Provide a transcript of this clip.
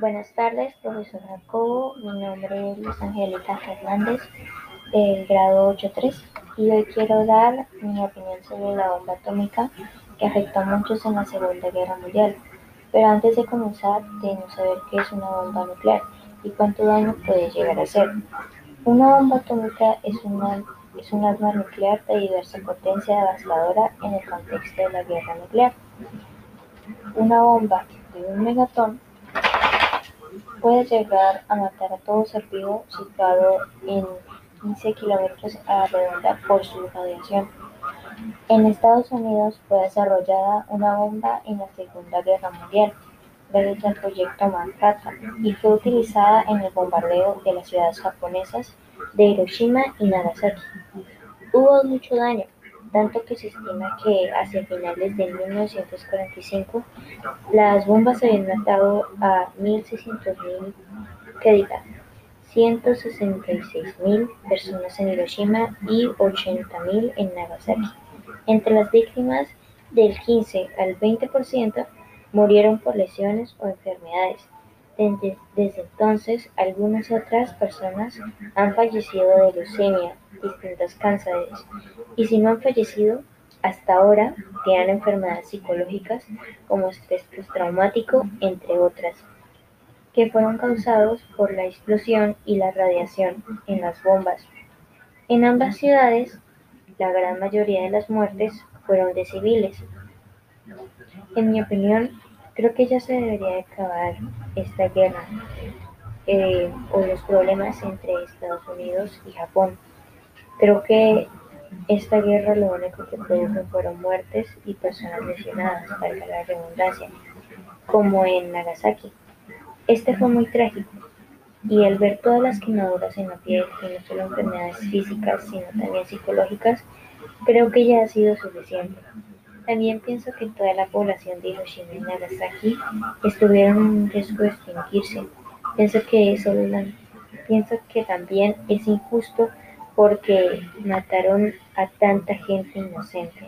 Buenas tardes, profesor Jacobo. Mi nombre es Luis Angélica Fernández, del grado 8.3, y hoy quiero dar mi opinión sobre la bomba atómica que afectó a muchos en la Segunda Guerra Mundial. Pero antes de comenzar, debemos saber qué es una bomba nuclear y cuánto daño puede llegar a hacer. Una bomba atómica es, una, es un arma nuclear de diversa potencia devastadora en el contexto de la guerra nuclear. Una bomba de un megatón puede llegar a matar a todo ser vivo situado en 15 kilómetros a la redonda por su radiación. En Estados Unidos fue desarrollada una bomba en la Segunda Guerra Mundial gracias al proyecto Manhattan y fue utilizada en el bombardeo de las ciudades japonesas de Hiroshima y Nagasaki. Hubo mucho daño, tanto que se estima que hacia finales de 1945 las bombas habían matado a 1.600.000, que diga, 166.000 personas en Hiroshima y 80.000 en Nagasaki. Entre las víctimas, del 15 al 20% murieron por lesiones o enfermedades. Desde, desde, entonces, algunas otras personas han fallecido de leucemia, distintos cánceres, y si no han fallecido, hasta ahora tienen enfermedades psicológicas como estrés postraumático, entre otras, que fueron causados por la explosión y la radiación en las bombas. En ambas ciudades, la gran mayoría de las muertes fueron de civiles. En mi opinión, creo que ya se debería acabar esta guerra eh, o los problemas entre Estados Unidos y Japón. Creo que esta guerra lo único que produjo fueron muertes y personas lesionadas, para la redundancia, como en Nagasaki. Este fue muy trágico, y al ver todas las quemaduras en la piel, y no solo enfermedades físicas, sino también psicológicas, creo que ya ha sido suficiente. También pienso que toda la población de Hiroshima y Nagasaki estuvieron en riesgo de extinguirse. Pienso que eso pienso que también es injusto porque mataron a tanta gente inocente.